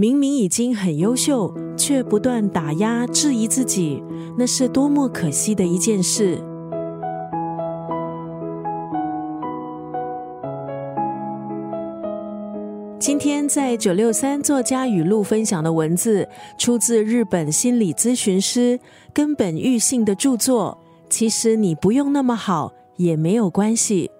明明已经很优秀，却不断打压、质疑自己，那是多么可惜的一件事。今天在九六三作家语录分享的文字，出自日本心理咨询师根本玉信的著作。其实你不用那么好，也没有关系。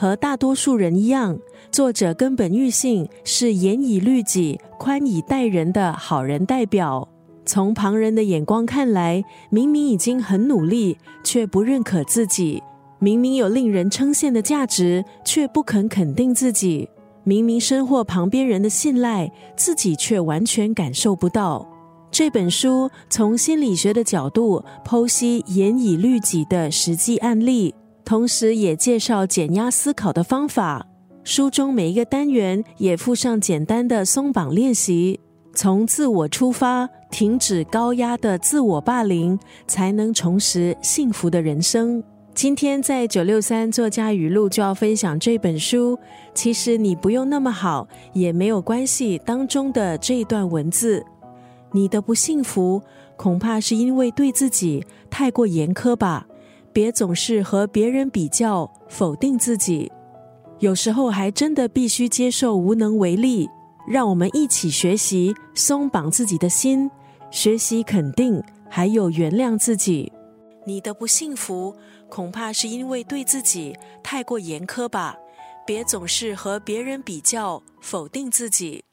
和大多数人一样，作者根本玉信是严以律己、宽以待人的好人代表。从旁人的眼光看来，明明已经很努力，却不认可自己；明明有令人称羡的价值，却不肯肯定自己。明明深获旁边人的信赖，自己却完全感受不到。这本书从心理学的角度剖析严以律己的实际案例，同时也介绍减压思考的方法。书中每一个单元也附上简单的松绑练习，从自我出发，停止高压的自我霸凌，才能重拾幸福的人生。今天在九六三作家语录就要分享这本书。其实你不用那么好，也没有关系。当中的这一段文字，你的不幸福恐怕是因为对自己太过严苛吧？别总是和别人比较，否定自己。有时候还真的必须接受无能为力。让我们一起学习松绑自己的心，学习肯定，还有原谅自己。你的不幸福。恐怕是因为对自己太过严苛吧，别总是和别人比较，否定自己。